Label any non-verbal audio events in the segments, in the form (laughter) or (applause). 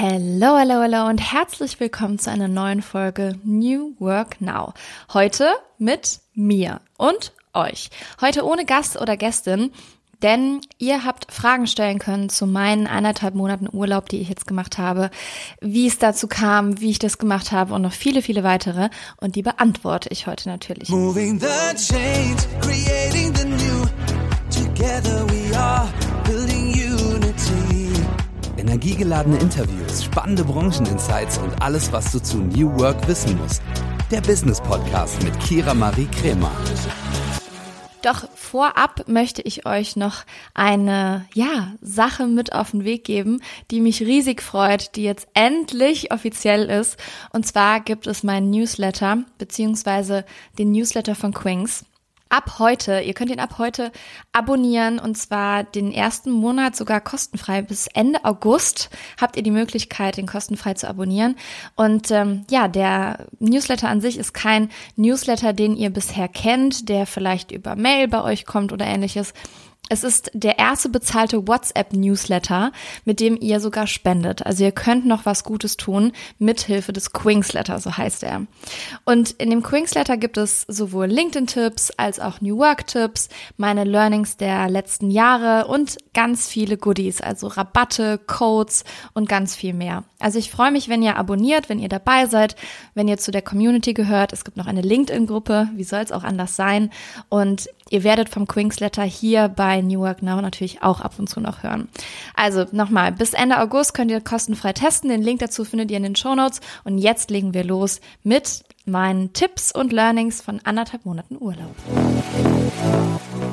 Hello, hello, hello und herzlich willkommen zu einer neuen Folge New Work Now. Heute mit mir und euch. Heute ohne Gast oder Gästin, denn ihr habt Fragen stellen können zu meinen eineinhalb Monaten Urlaub, die ich jetzt gemacht habe, wie es dazu kam, wie ich das gemacht habe und noch viele, viele weitere. Und die beantworte ich heute natürlich. Moving the change, creating the new. Together we are. Energiegeladene Interviews, spannende Brancheninsights und alles, was du zu New Work wissen musst. Der Business Podcast mit Kira Marie Kremer. Doch vorab möchte ich euch noch eine, ja, Sache mit auf den Weg geben, die mich riesig freut, die jetzt endlich offiziell ist. Und zwar gibt es meinen Newsletter, beziehungsweise den Newsletter von Quings ab heute, ihr könnt ihn ab heute abonnieren und zwar den ersten Monat sogar kostenfrei. Bis Ende August habt ihr die Möglichkeit, den kostenfrei zu abonnieren. Und ähm, ja, der Newsletter an sich ist kein Newsletter, den ihr bisher kennt, der vielleicht über Mail bei euch kommt oder ähnliches, es ist der erste bezahlte WhatsApp-Newsletter, mit dem ihr sogar spendet. Also ihr könnt noch was Gutes tun mithilfe des Quingsletter, so heißt er. Und in dem Quingsletter gibt es sowohl LinkedIn-Tipps als auch New Work-Tipps, meine Learnings der letzten Jahre und ganz viele Goodies, also Rabatte, Codes und ganz viel mehr. Also ich freue mich, wenn ihr abonniert, wenn ihr dabei seid, wenn ihr zu der Community gehört. Es gibt noch eine LinkedIn-Gruppe, wie soll es auch anders sein? Und ihr werdet vom Quingsletter hier bei bei New Work Now natürlich auch ab und zu noch hören. Also nochmal, bis Ende August könnt ihr kostenfrei testen. Den Link dazu findet ihr in den Show Notes. Und jetzt legen wir los mit meinen Tipps und Learnings von anderthalb Monaten Urlaub.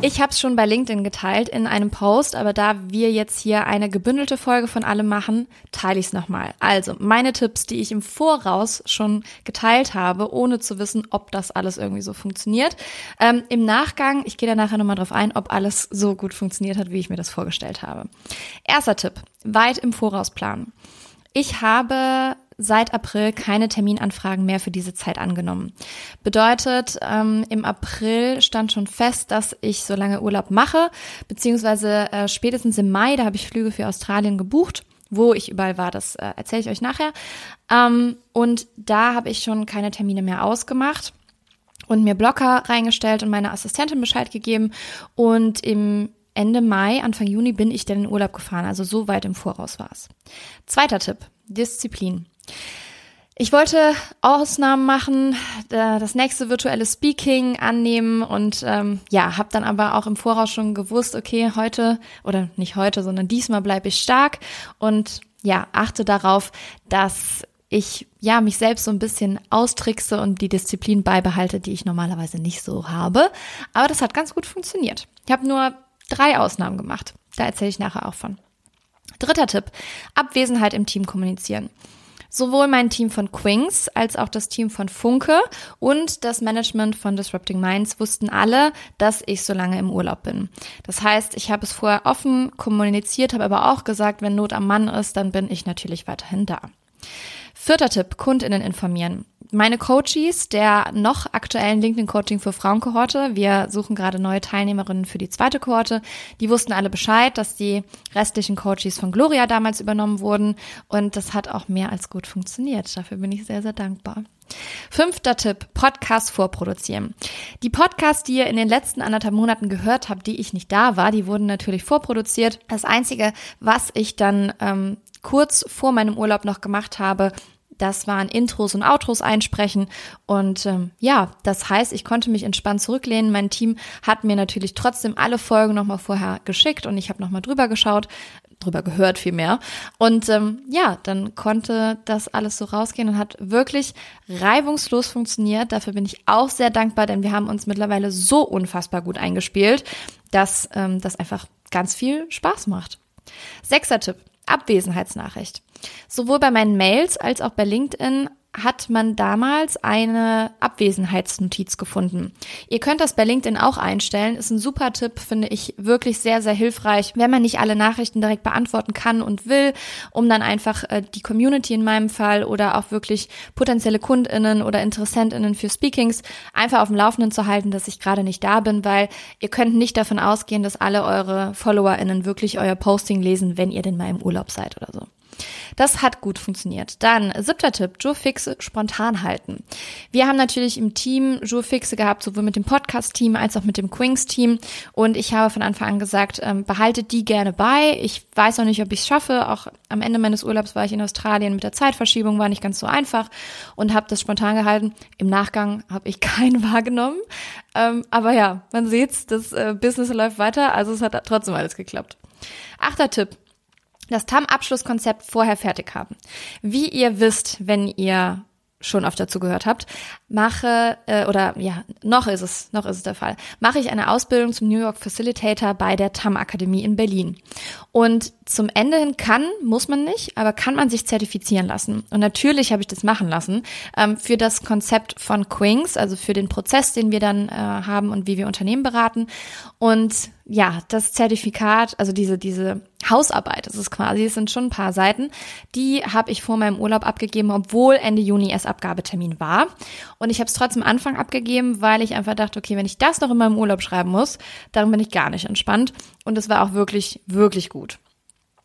Ich habe es schon bei LinkedIn geteilt in einem Post, aber da wir jetzt hier eine gebündelte Folge von allem machen, teile ich es nochmal. Also meine Tipps, die ich im Voraus schon geteilt habe, ohne zu wissen, ob das alles irgendwie so funktioniert. Ähm, Im Nachgang, ich gehe da nachher nochmal drauf ein, ob alles so gut funktioniert hat, wie ich mir das vorgestellt habe. Erster Tipp, weit im Voraus planen. Ich habe seit April keine Terminanfragen mehr für diese Zeit angenommen. Bedeutet, ähm, im April stand schon fest, dass ich so lange Urlaub mache, beziehungsweise äh, spätestens im Mai, da habe ich Flüge für Australien gebucht. Wo ich überall war, das äh, erzähle ich euch nachher. Ähm, und da habe ich schon keine Termine mehr ausgemacht und mir Blocker reingestellt und meiner Assistentin Bescheid gegeben. Und im Ende Mai, Anfang Juni bin ich dann in Urlaub gefahren. Also so weit im Voraus war es. Zweiter Tipp, Disziplin. Ich wollte Ausnahmen machen, das nächste virtuelle Speaking annehmen und ähm, ja, habe dann aber auch im Voraus schon gewusst, okay, heute oder nicht heute, sondern diesmal bleibe ich stark und ja, achte darauf, dass ich ja mich selbst so ein bisschen austrickse und die Disziplin beibehalte, die ich normalerweise nicht so habe. Aber das hat ganz gut funktioniert. Ich habe nur drei Ausnahmen gemacht. Da erzähle ich nachher auch von. Dritter Tipp: Abwesenheit im Team kommunizieren. Sowohl mein Team von Quings als auch das Team von Funke und das Management von Disrupting Minds wussten alle, dass ich so lange im Urlaub bin. Das heißt, ich habe es vorher offen kommuniziert, habe aber auch gesagt, wenn Not am Mann ist, dann bin ich natürlich weiterhin da. Vierter Tipp, Kundinnen informieren meine Coaches der noch aktuellen LinkedIn-Coaching für Frauenkohorte, wir suchen gerade neue Teilnehmerinnen für die zweite Kohorte, die wussten alle Bescheid, dass die restlichen Coaches von Gloria damals übernommen wurden und das hat auch mehr als gut funktioniert. Dafür bin ich sehr, sehr dankbar. Fünfter Tipp, Podcast vorproduzieren. Die Podcasts, die ihr in den letzten anderthalb Monaten gehört habt, die ich nicht da war, die wurden natürlich vorproduziert. Das Einzige, was ich dann ähm, kurz vor meinem Urlaub noch gemacht habe, das waren Intros und Outros einsprechen. Und ähm, ja, das heißt, ich konnte mich entspannt zurücklehnen. Mein Team hat mir natürlich trotzdem alle Folgen nochmal vorher geschickt und ich habe nochmal drüber geschaut, drüber gehört vielmehr. Und ähm, ja, dann konnte das alles so rausgehen und hat wirklich reibungslos funktioniert. Dafür bin ich auch sehr dankbar, denn wir haben uns mittlerweile so unfassbar gut eingespielt, dass ähm, das einfach ganz viel Spaß macht. Sechster Tipp. Abwesenheitsnachricht. Sowohl bei meinen Mails als auch bei LinkedIn hat man damals eine Abwesenheitsnotiz gefunden. Ihr könnt das bei LinkedIn auch einstellen. Ist ein super Tipp, finde ich wirklich sehr, sehr hilfreich, wenn man nicht alle Nachrichten direkt beantworten kann und will, um dann einfach äh, die Community in meinem Fall oder auch wirklich potenzielle KundInnen oder InteressentInnen für Speakings einfach auf dem Laufenden zu halten, dass ich gerade nicht da bin, weil ihr könnt nicht davon ausgehen, dass alle eure FollowerInnen wirklich euer Posting lesen, wenn ihr denn mal im Urlaub seid oder so. Das hat gut funktioniert. Dann siebter Tipp, Fixe spontan halten. Wir haben natürlich im Team Fixe gehabt, sowohl mit dem Podcast-Team als auch mit dem Quings-Team. Und ich habe von Anfang an gesagt, ähm, behaltet die gerne bei. Ich weiß noch nicht, ob ich es schaffe. Auch am Ende meines Urlaubs war ich in Australien mit der Zeitverschiebung, war nicht ganz so einfach und habe das spontan gehalten. Im Nachgang habe ich (laughs) keinen wahrgenommen. Ähm, aber ja, man sieht's, das äh, Business läuft weiter, also es hat trotzdem alles geklappt. Achter Tipp. Das TAM-Abschlusskonzept vorher fertig haben. Wie ihr wisst, wenn ihr schon oft dazu gehört habt, mache äh, oder ja, noch ist es, noch ist es der Fall, mache ich eine Ausbildung zum New York Facilitator bei der TAM Akademie in Berlin. Und zum Ende hin kann, muss man nicht, aber kann man sich zertifizieren lassen. Und natürlich habe ich das machen lassen ähm, für das Konzept von Quings, also für den Prozess, den wir dann äh, haben und wie wir Unternehmen beraten. Und ja, das Zertifikat, also diese, diese Hausarbeit, das ist quasi, es sind schon ein paar Seiten, die habe ich vor meinem Urlaub abgegeben, obwohl Ende Juni erst Abgabetermin war. Und ich habe es trotzdem Anfang abgegeben, weil ich einfach dachte, okay, wenn ich das noch in meinem Urlaub schreiben muss, dann bin ich gar nicht entspannt. Und es war auch wirklich, wirklich gut.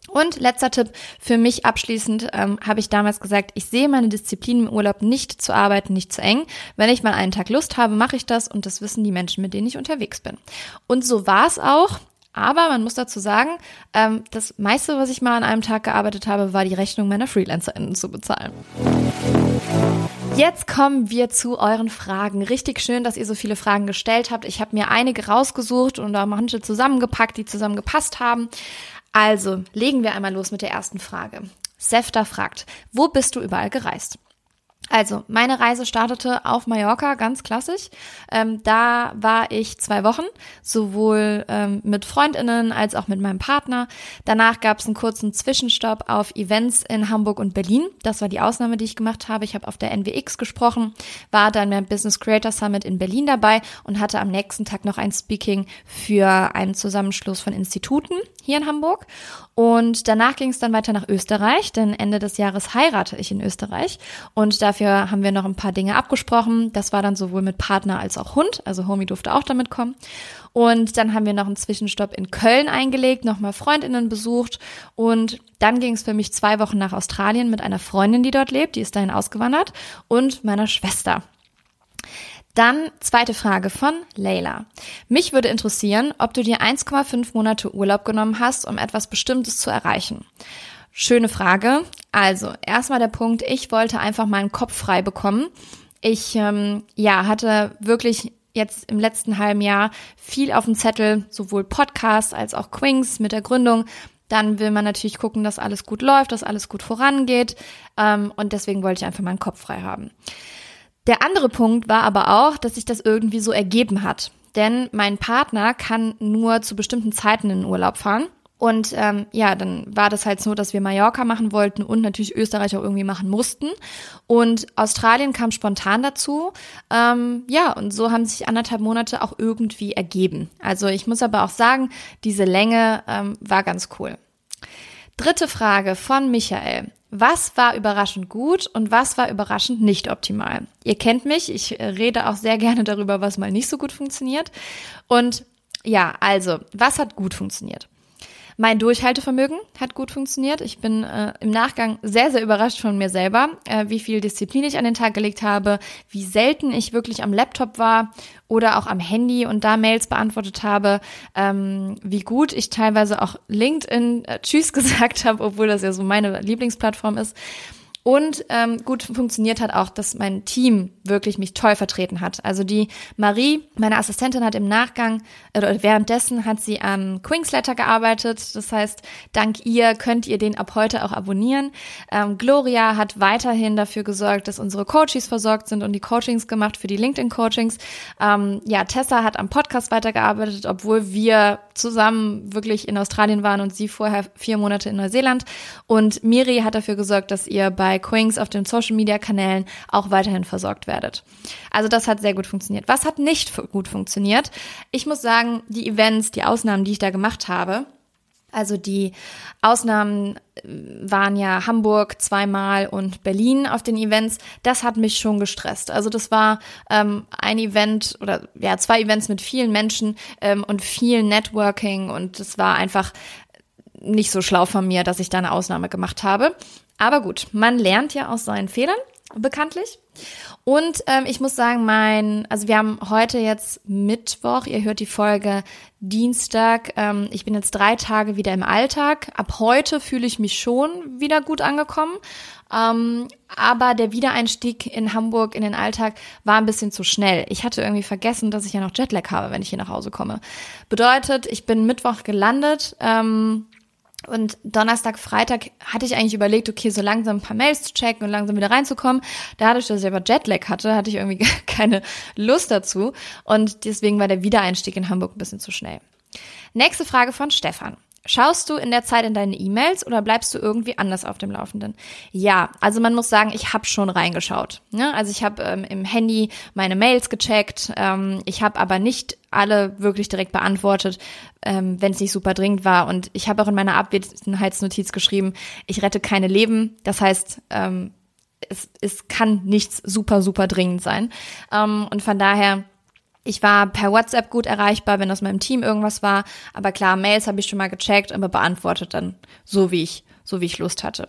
Und letzter Tipp für mich abschließend ähm, habe ich damals gesagt, ich sehe meine Disziplin im Urlaub nicht zu arbeiten, nicht zu eng. Wenn ich mal einen Tag Lust habe, mache ich das und das wissen die Menschen, mit denen ich unterwegs bin. Und so war es auch. Aber man muss dazu sagen, ähm, das meiste, was ich mal an einem Tag gearbeitet habe, war die Rechnung meiner FreelancerInnen zu bezahlen. Jetzt kommen wir zu euren Fragen. Richtig schön, dass ihr so viele Fragen gestellt habt. Ich habe mir einige rausgesucht und da manche zusammengepackt, die zusammengepasst haben. Also, legen wir einmal los mit der ersten Frage. Sefta fragt, wo bist du überall gereist? Also, meine Reise startete auf Mallorca, ganz klassisch. Ähm, da war ich zwei Wochen, sowohl ähm, mit Freundinnen als auch mit meinem Partner. Danach gab es einen kurzen Zwischenstopp auf Events in Hamburg und Berlin. Das war die Ausnahme, die ich gemacht habe. Ich habe auf der NWX gesprochen, war dann beim Business Creator Summit in Berlin dabei und hatte am nächsten Tag noch ein Speaking für einen Zusammenschluss von Instituten hier in Hamburg. Und danach ging es dann weiter nach Österreich, denn Ende des Jahres heirate ich in Österreich. Und dafür haben wir noch ein paar Dinge abgesprochen. Das war dann sowohl mit Partner als auch Hund. Also Homie durfte auch damit kommen. Und dann haben wir noch einen Zwischenstopp in Köln eingelegt, nochmal Freundinnen besucht. Und dann ging es für mich zwei Wochen nach Australien mit einer Freundin, die dort lebt. Die ist dahin ausgewandert. Und meiner Schwester. Dann zweite Frage von Leila. Mich würde interessieren, ob du dir 1,5 Monate Urlaub genommen hast, um etwas Bestimmtes zu erreichen. Schöne Frage. Also, erstmal der Punkt, ich wollte einfach meinen Kopf frei bekommen. Ich ähm, ja, hatte wirklich jetzt im letzten halben Jahr viel auf dem Zettel, sowohl Podcast als auch Quings mit der Gründung. Dann will man natürlich gucken, dass alles gut läuft, dass alles gut vorangeht. Ähm, und deswegen wollte ich einfach meinen Kopf frei haben. Der andere Punkt war aber auch, dass sich das irgendwie so ergeben hat. Denn mein Partner kann nur zu bestimmten Zeiten in den Urlaub fahren. Und ähm, ja, dann war das halt so, dass wir Mallorca machen wollten und natürlich Österreich auch irgendwie machen mussten. Und Australien kam spontan dazu. Ähm, ja, und so haben sich anderthalb Monate auch irgendwie ergeben. Also ich muss aber auch sagen, diese Länge ähm, war ganz cool. Dritte Frage von Michael. Was war überraschend gut und was war überraschend nicht optimal? Ihr kennt mich, ich rede auch sehr gerne darüber, was mal nicht so gut funktioniert. Und ja, also, was hat gut funktioniert? Mein Durchhaltevermögen hat gut funktioniert. Ich bin äh, im Nachgang sehr, sehr überrascht von mir selber, äh, wie viel Disziplin ich an den Tag gelegt habe, wie selten ich wirklich am Laptop war oder auch am Handy und da Mails beantwortet habe, ähm, wie gut ich teilweise auch LinkedIn äh, Tschüss (laughs) gesagt habe, obwohl das ja so meine Lieblingsplattform ist. Und ähm, gut funktioniert hat auch, dass mein Team wirklich mich toll vertreten hat. Also die Marie, meine Assistentin, hat im Nachgang oder währenddessen hat sie am Quingsletter gearbeitet. Das heißt, dank ihr könnt ihr den ab heute auch abonnieren. Ähm, Gloria hat weiterhin dafür gesorgt, dass unsere Coaches versorgt sind und die Coachings gemacht für die LinkedIn-Coachings. Ähm, ja, Tessa hat am Podcast weitergearbeitet, obwohl wir zusammen wirklich in Australien waren und sie vorher vier Monate in Neuseeland. Und Miri hat dafür gesorgt, dass ihr bei Quings auf den Social Media Kanälen auch weiterhin versorgt werdet. Also das hat sehr gut funktioniert. Was hat nicht gut funktioniert? Ich muss sagen, die Events, die Ausnahmen, die ich da gemacht habe, also die Ausnahmen äh, waren ja Hamburg zweimal und Berlin auf den Events. Das hat mich schon gestresst. Also das war ähm, ein Event oder ja zwei Events mit vielen Menschen ähm, und viel Networking und es war einfach nicht so schlau von mir, dass ich da eine Ausnahme gemacht habe. Aber gut, man lernt ja aus seinen Fehlern, bekanntlich. Und ähm, ich muss sagen, mein, also wir haben heute jetzt Mittwoch, ihr hört die Folge Dienstag. Ähm, ich bin jetzt drei Tage wieder im Alltag. Ab heute fühle ich mich schon wieder gut angekommen. Ähm, aber der Wiedereinstieg in Hamburg in den Alltag war ein bisschen zu schnell. Ich hatte irgendwie vergessen, dass ich ja noch Jetlag habe, wenn ich hier nach Hause komme. Bedeutet, ich bin Mittwoch gelandet. Ähm, und Donnerstag, Freitag hatte ich eigentlich überlegt, okay, so langsam ein paar Mails zu checken und langsam wieder reinzukommen. Dadurch, dass ich aber Jetlag hatte, hatte ich irgendwie (laughs) keine Lust dazu. Und deswegen war der Wiedereinstieg in Hamburg ein bisschen zu schnell. Nächste Frage von Stefan. Schaust du in der Zeit in deine E-Mails oder bleibst du irgendwie anders auf dem Laufenden? Ja, also man muss sagen, ich habe schon reingeschaut. Ne? Also ich habe ähm, im Handy meine Mails gecheckt. Ähm, ich habe aber nicht alle wirklich direkt beantwortet, ähm, wenn es nicht super dringend war. Und ich habe auch in meiner Abwesenheitsnotiz geschrieben, ich rette keine Leben. Das heißt, ähm, es, es kann nichts super, super dringend sein. Ähm, und von daher ich war per WhatsApp gut erreichbar, wenn aus meinem Team irgendwas war. Aber klar, Mails habe ich schon mal gecheckt, aber beantwortet dann so, wie ich, so wie ich Lust hatte.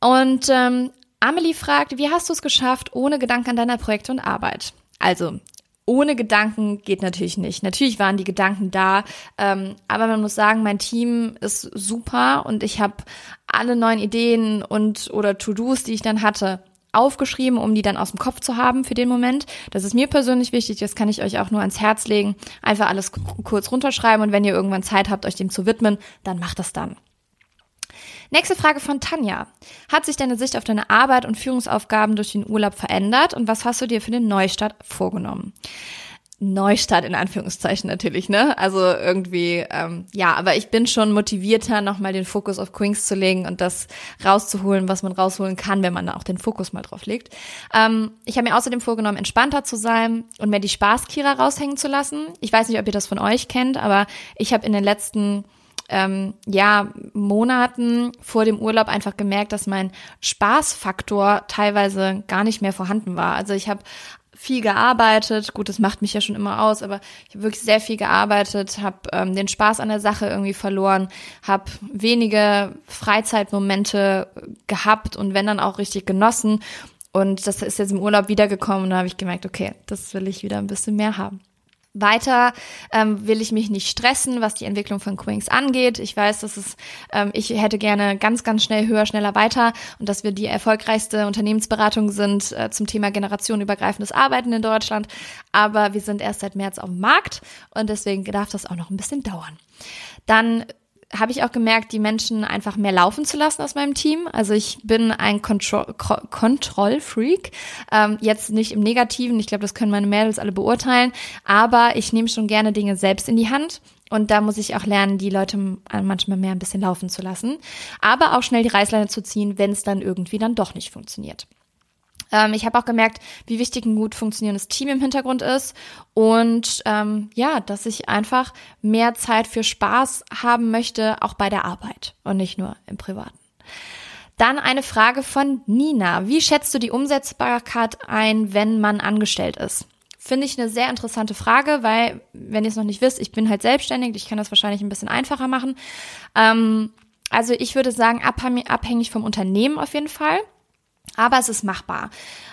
Und ähm, Amelie fragt, wie hast du es geschafft, ohne Gedanken an deiner Projekte und Arbeit? Also, ohne Gedanken geht natürlich nicht. Natürlich waren die Gedanken da, ähm, aber man muss sagen, mein Team ist super und ich habe alle neuen Ideen und oder To-Dos, die ich dann hatte, aufgeschrieben, um die dann aus dem Kopf zu haben für den Moment. Das ist mir persönlich wichtig, das kann ich euch auch nur ans Herz legen. Einfach alles kurz runterschreiben und wenn ihr irgendwann Zeit habt, euch dem zu widmen, dann macht das dann. Nächste Frage von Tanja. Hat sich deine Sicht auf deine Arbeit und Führungsaufgaben durch den Urlaub verändert und was hast du dir für den Neustart vorgenommen? Neustart in Anführungszeichen natürlich, ne? Also irgendwie, ähm, ja, aber ich bin schon motivierter, nochmal den Fokus auf Queens zu legen und das rauszuholen, was man rausholen kann, wenn man da auch den Fokus mal drauf legt. Ähm, ich habe mir außerdem vorgenommen, entspannter zu sein und mir die Spaßkira raushängen zu lassen. Ich weiß nicht, ob ihr das von euch kennt, aber ich habe in den letzten ähm, ja, Monaten vor dem Urlaub einfach gemerkt, dass mein Spaßfaktor teilweise gar nicht mehr vorhanden war. Also ich habe viel gearbeitet. Gut, das macht mich ja schon immer aus, aber ich habe wirklich sehr viel gearbeitet, habe ähm, den Spaß an der Sache irgendwie verloren, habe wenige Freizeitmomente gehabt und wenn dann auch richtig genossen. Und das ist jetzt im Urlaub wiedergekommen und da habe ich gemerkt, okay, das will ich wieder ein bisschen mehr haben. Weiter ähm, will ich mich nicht stressen, was die Entwicklung von Quinks angeht. Ich weiß, dass es, ähm, ich hätte gerne ganz, ganz schnell höher, schneller weiter und dass wir die erfolgreichste Unternehmensberatung sind äh, zum Thema generationenübergreifendes Arbeiten in Deutschland. Aber wir sind erst seit März auf dem Markt und deswegen darf das auch noch ein bisschen dauern. Dann habe ich auch gemerkt, die Menschen einfach mehr laufen zu lassen aus meinem Team. Also ich bin ein Kontrollfreak. Ähm, jetzt nicht im Negativen, ich glaube, das können meine Mädels alle beurteilen, aber ich nehme schon gerne Dinge selbst in die Hand. Und da muss ich auch lernen, die Leute manchmal mehr ein bisschen laufen zu lassen. Aber auch schnell die Reißleine zu ziehen, wenn es dann irgendwie dann doch nicht funktioniert. Ähm, ich habe auch gemerkt, wie wichtig ein gut funktionierendes Team im Hintergrund ist und ähm, ja, dass ich einfach mehr Zeit für Spaß haben möchte, auch bei der Arbeit und nicht nur im Privaten. Dann eine Frage von Nina. Wie schätzt du die Umsetzbarkeit ein, wenn man angestellt ist? Finde ich eine sehr interessante Frage, weil, wenn ihr es noch nicht wisst, ich bin halt selbstständig, ich kann das wahrscheinlich ein bisschen einfacher machen. Ähm, also ich würde sagen, abhängig vom Unternehmen auf jeden Fall. Aber es ist machbar,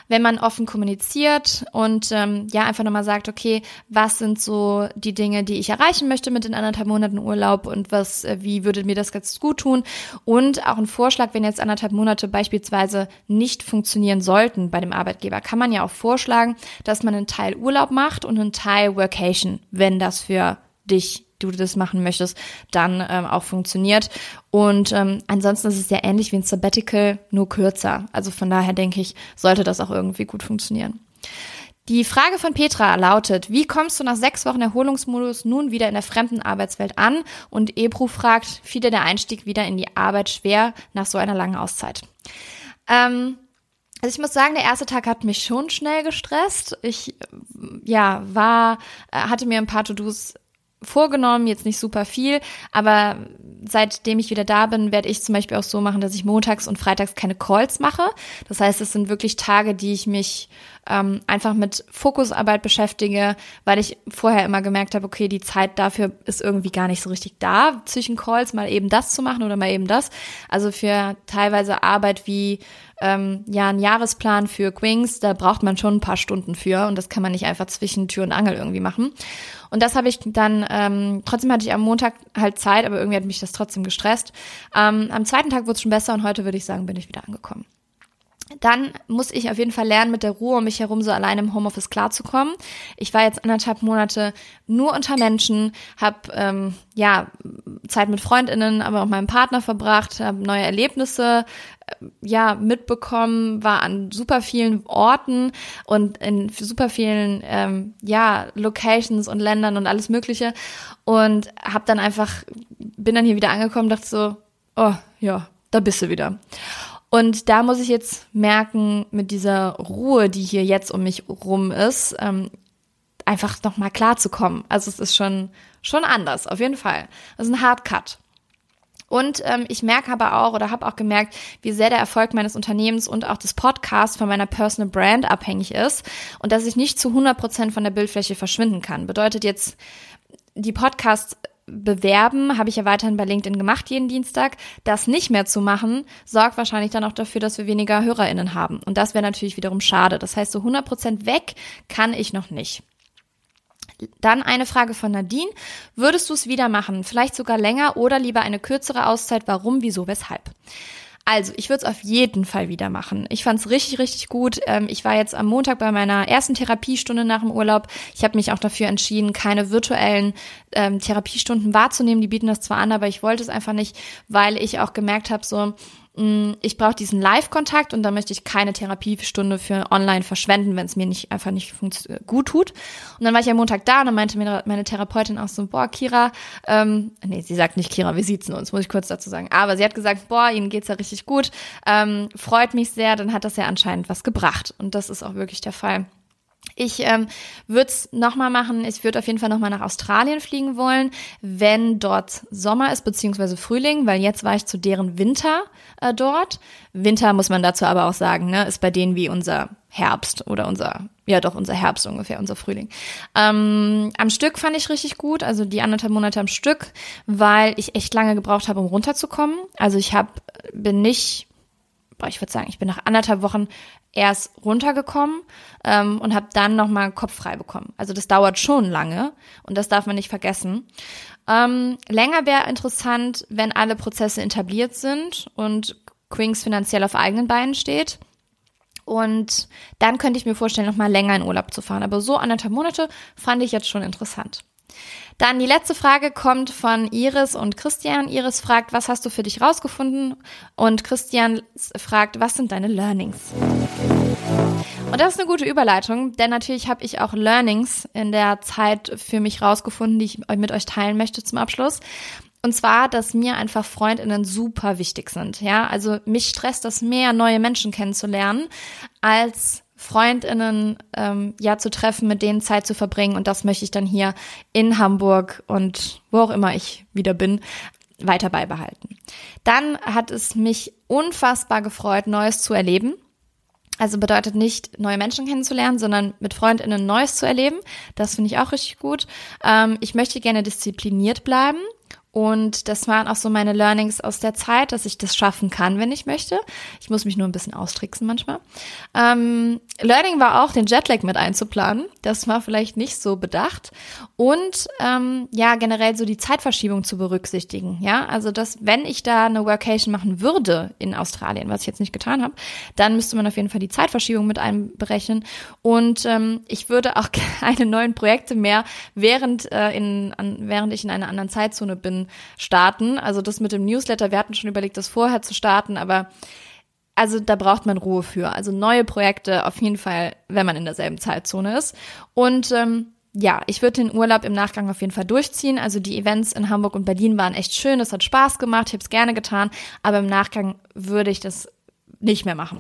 wenn man offen kommuniziert und ähm, ja einfach nochmal sagt, okay, was sind so die Dinge, die ich erreichen möchte mit den anderthalb Monaten Urlaub und was, äh, wie würde mir das ganz gut tun? Und auch ein Vorschlag, wenn jetzt anderthalb Monate beispielsweise nicht funktionieren sollten bei dem Arbeitgeber, kann man ja auch vorschlagen, dass man einen Teil Urlaub macht und einen Teil Workation, wenn das für dich du das machen möchtest, dann ähm, auch funktioniert. Und ähm, ansonsten ist es ja ähnlich wie ein Sabbatical, nur kürzer. Also von daher denke ich, sollte das auch irgendwie gut funktionieren. Die Frage von Petra lautet, wie kommst du nach sechs Wochen Erholungsmodus nun wieder in der fremden Arbeitswelt an? Und Ebru fragt, fiel dir der Einstieg wieder in die Arbeit schwer nach so einer langen Auszeit? Ähm, also ich muss sagen, der erste Tag hat mich schon schnell gestresst. Ich ja war hatte mir ein paar To-Dos vorgenommen, jetzt nicht super viel, aber seitdem ich wieder da bin, werde ich zum Beispiel auch so machen, dass ich montags und freitags keine Calls mache. Das heißt, es sind wirklich Tage, die ich mich ähm, einfach mit Fokusarbeit beschäftige, weil ich vorher immer gemerkt habe, okay, die Zeit dafür ist irgendwie gar nicht so richtig da, zwischen Calls mal eben das zu machen oder mal eben das. Also für teilweise Arbeit wie ähm, ja ein Jahresplan für Quings, da braucht man schon ein paar Stunden für und das kann man nicht einfach zwischen Tür und Angel irgendwie machen. Und das habe ich dann, ähm, trotzdem hatte ich am Montag halt Zeit, aber irgendwie hat mich das trotzdem gestresst. Ähm, am zweiten Tag wurde es schon besser und heute würde ich sagen, bin ich wieder angekommen dann muss ich auf jeden Fall lernen, mit der Ruhe um mich herum so allein im Homeoffice klarzukommen. Ich war jetzt anderthalb Monate nur unter Menschen, habe ähm, ja Zeit mit Freundinnen, aber auch meinem Partner verbracht, habe neue Erlebnisse äh, ja mitbekommen, war an super vielen Orten und in super vielen ähm, ja Locations und Ländern und alles Mögliche und habe dann einfach bin dann hier wieder angekommen, dachte so, oh ja, da bist du wieder. Und da muss ich jetzt merken, mit dieser Ruhe, die hier jetzt um mich rum ist, ähm, einfach nochmal klarzukommen. Also es ist schon, schon anders, auf jeden Fall. Das ist ein Hardcut. Und ähm, ich merke aber auch oder habe auch gemerkt, wie sehr der Erfolg meines Unternehmens und auch des Podcasts von meiner Personal Brand abhängig ist und dass ich nicht zu 100 Prozent von der Bildfläche verschwinden kann. Bedeutet jetzt, die Podcasts bewerben, habe ich ja weiterhin bei LinkedIn gemacht jeden Dienstag. Das nicht mehr zu machen, sorgt wahrscheinlich dann auch dafür, dass wir weniger HörerInnen haben. Und das wäre natürlich wiederum schade. Das heißt, so 100% weg kann ich noch nicht. Dann eine Frage von Nadine. Würdest du es wieder machen? Vielleicht sogar länger oder lieber eine kürzere Auszeit? Warum, wieso, weshalb? Also, ich würde es auf jeden Fall wieder machen. Ich fand es richtig, richtig gut. Ähm, ich war jetzt am Montag bei meiner ersten Therapiestunde nach dem Urlaub. Ich habe mich auch dafür entschieden, keine virtuellen ähm, Therapiestunden wahrzunehmen. Die bieten das zwar an, aber ich wollte es einfach nicht, weil ich auch gemerkt habe, so, ich brauche diesen Live-Kontakt und da möchte ich keine Therapiestunde für online verschwenden, wenn es mir nicht einfach nicht gut tut. Und dann war ich am Montag da und dann meinte mir meine Therapeutin auch so, boah, Kira, ähm, nee, sie sagt nicht Kira, wir sitzen uns, muss ich kurz dazu sagen. Aber sie hat gesagt, boah, Ihnen geht's ja richtig gut, ähm, freut mich sehr, dann hat das ja anscheinend was gebracht. Und das ist auch wirklich der Fall. Ich ähm, würde es nochmal machen. Ich würde auf jeden Fall nochmal nach Australien fliegen wollen, wenn dort Sommer ist, beziehungsweise Frühling, weil jetzt war ich zu deren Winter äh, dort. Winter muss man dazu aber auch sagen, ne, ist bei denen wie unser Herbst oder unser, ja doch, unser Herbst ungefähr, unser Frühling. Ähm, am Stück fand ich richtig gut, also die anderthalb Monate am Stück, weil ich echt lange gebraucht habe, um runterzukommen. Also ich hab, bin nicht ich würde sagen, ich bin nach anderthalb Wochen erst runtergekommen ähm, und habe dann nochmal Kopf frei bekommen. Also das dauert schon lange und das darf man nicht vergessen. Ähm, länger wäre interessant, wenn alle Prozesse etabliert sind und Queens finanziell auf eigenen Beinen steht. Und dann könnte ich mir vorstellen, nochmal länger in Urlaub zu fahren. Aber so anderthalb Monate fand ich jetzt schon interessant. Dann die letzte Frage kommt von Iris und Christian. Iris fragt, was hast du für dich rausgefunden? Und Christian fragt, was sind deine Learnings? Und das ist eine gute Überleitung, denn natürlich habe ich auch Learnings in der Zeit für mich rausgefunden, die ich mit euch teilen möchte zum Abschluss. Und zwar, dass mir einfach Freundinnen super wichtig sind. Ja, also mich stresst das mehr, neue Menschen kennenzulernen, als Freundinnen ähm, ja zu treffen, mit denen Zeit zu verbringen. Und das möchte ich dann hier in Hamburg und wo auch immer ich wieder bin, weiter beibehalten. Dann hat es mich unfassbar gefreut, Neues zu erleben. Also bedeutet nicht, neue Menschen kennenzulernen, sondern mit Freundinnen Neues zu erleben. Das finde ich auch richtig gut. Ähm, ich möchte gerne diszipliniert bleiben. Und das waren auch so meine Learnings aus der Zeit, dass ich das schaffen kann, wenn ich möchte. Ich muss mich nur ein bisschen austricksen manchmal. Ähm, Learning war auch, den Jetlag mit einzuplanen. Das war vielleicht nicht so bedacht. Und ähm, ja, generell so die Zeitverschiebung zu berücksichtigen. Ja, also dass, wenn ich da eine Workation machen würde in Australien, was ich jetzt nicht getan habe, dann müsste man auf jeden Fall die Zeitverschiebung mit einberechnen. Und ähm, ich würde auch (laughs) keine neuen Projekte mehr, während, äh, in, an, während ich in einer anderen Zeitzone bin, starten. Also das mit dem Newsletter, wir hatten schon überlegt, das vorher zu starten, aber also da braucht man Ruhe für. Also neue Projekte auf jeden Fall, wenn man in derselben Zeitzone ist. Und ähm, ja, ich würde den Urlaub im Nachgang auf jeden Fall durchziehen. Also die Events in Hamburg und Berlin waren echt schön, es hat Spaß gemacht, ich habe es gerne getan, aber im Nachgang würde ich das nicht mehr machen.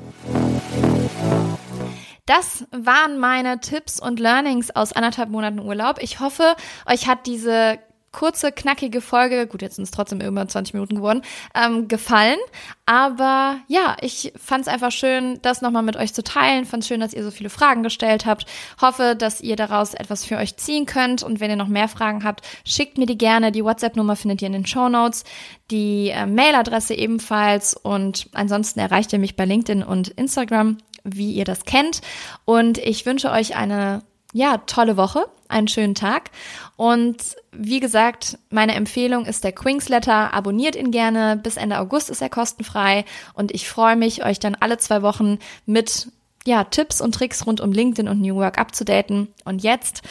Das waren meine Tipps und Learnings aus anderthalb Monaten Urlaub. Ich hoffe, euch hat diese kurze, knackige Folge, gut, jetzt sind es trotzdem über 20 Minuten geworden, ähm, gefallen. Aber ja, ich fand es einfach schön, das nochmal mit euch zu teilen. Fand es schön, dass ihr so viele Fragen gestellt habt. Hoffe, dass ihr daraus etwas für euch ziehen könnt. Und wenn ihr noch mehr Fragen habt, schickt mir die gerne. Die WhatsApp-Nummer findet ihr in den Show Notes. Die äh, Mailadresse ebenfalls. Und ansonsten erreicht ihr mich bei LinkedIn und Instagram, wie ihr das kennt. Und ich wünsche euch eine ja, tolle Woche, einen schönen Tag. Und wie gesagt, meine Empfehlung ist der Quingsletter. Abonniert ihn gerne. Bis Ende August ist er kostenfrei. Und ich freue mich, euch dann alle zwei Wochen mit ja, Tipps und Tricks rund um LinkedIn und New Work abzudaten. Und jetzt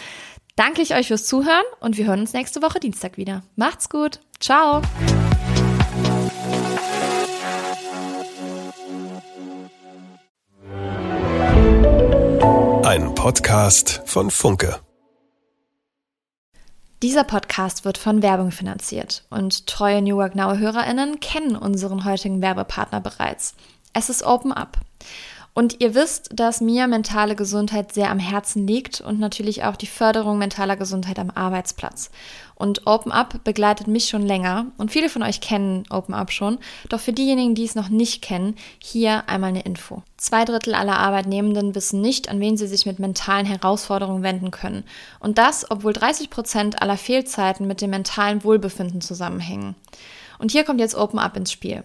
danke ich euch fürs Zuhören und wir hören uns nächste Woche Dienstag wieder. Macht's gut. Ciao. Ein Podcast von Funke. Dieser Podcast wird von Werbung finanziert und treue New Work Now HörerInnen kennen unseren heutigen Werbepartner bereits. Es ist Open Up. Und ihr wisst, dass mir mentale Gesundheit sehr am Herzen liegt und natürlich auch die Förderung mentaler Gesundheit am Arbeitsplatz. Und Open Up begleitet mich schon länger und viele von euch kennen Open Up schon. Doch für diejenigen, die es noch nicht kennen, hier einmal eine Info. Zwei Drittel aller Arbeitnehmenden wissen nicht, an wen sie sich mit mentalen Herausforderungen wenden können. Und das, obwohl 30 Prozent aller Fehlzeiten mit dem mentalen Wohlbefinden zusammenhängen. Und hier kommt jetzt Open Up ins Spiel.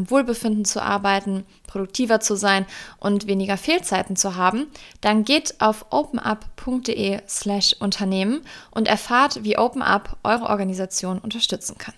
Wohlbefinden zu arbeiten, produktiver zu sein und weniger Fehlzeiten zu haben, dann geht auf openup.de slash Unternehmen und erfahrt, wie OpenUp eure Organisation unterstützen kann.